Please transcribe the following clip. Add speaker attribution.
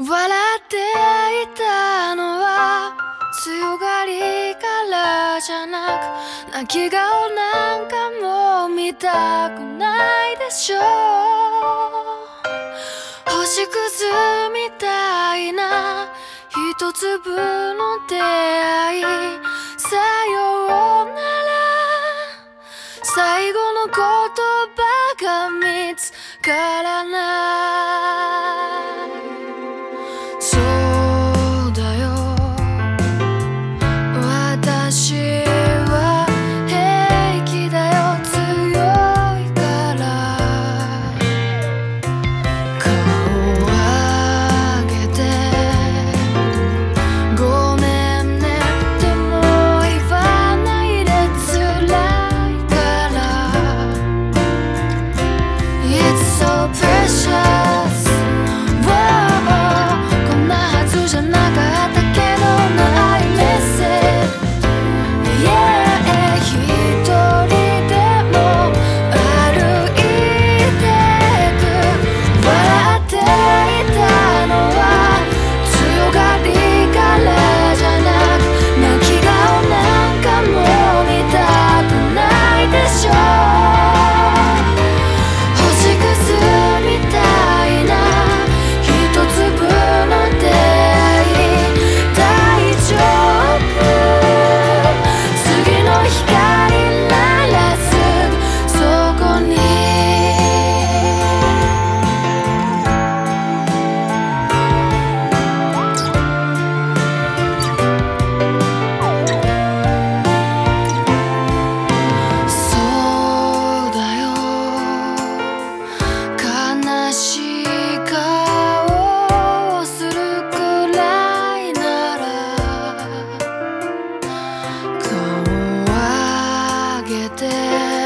Speaker 1: 笑っていたのは強がりからじゃなく泣き顔なんかも見たくないでしょう。星屑みたいな一粒の出会い。さようなら。最後の言葉が見つからない。there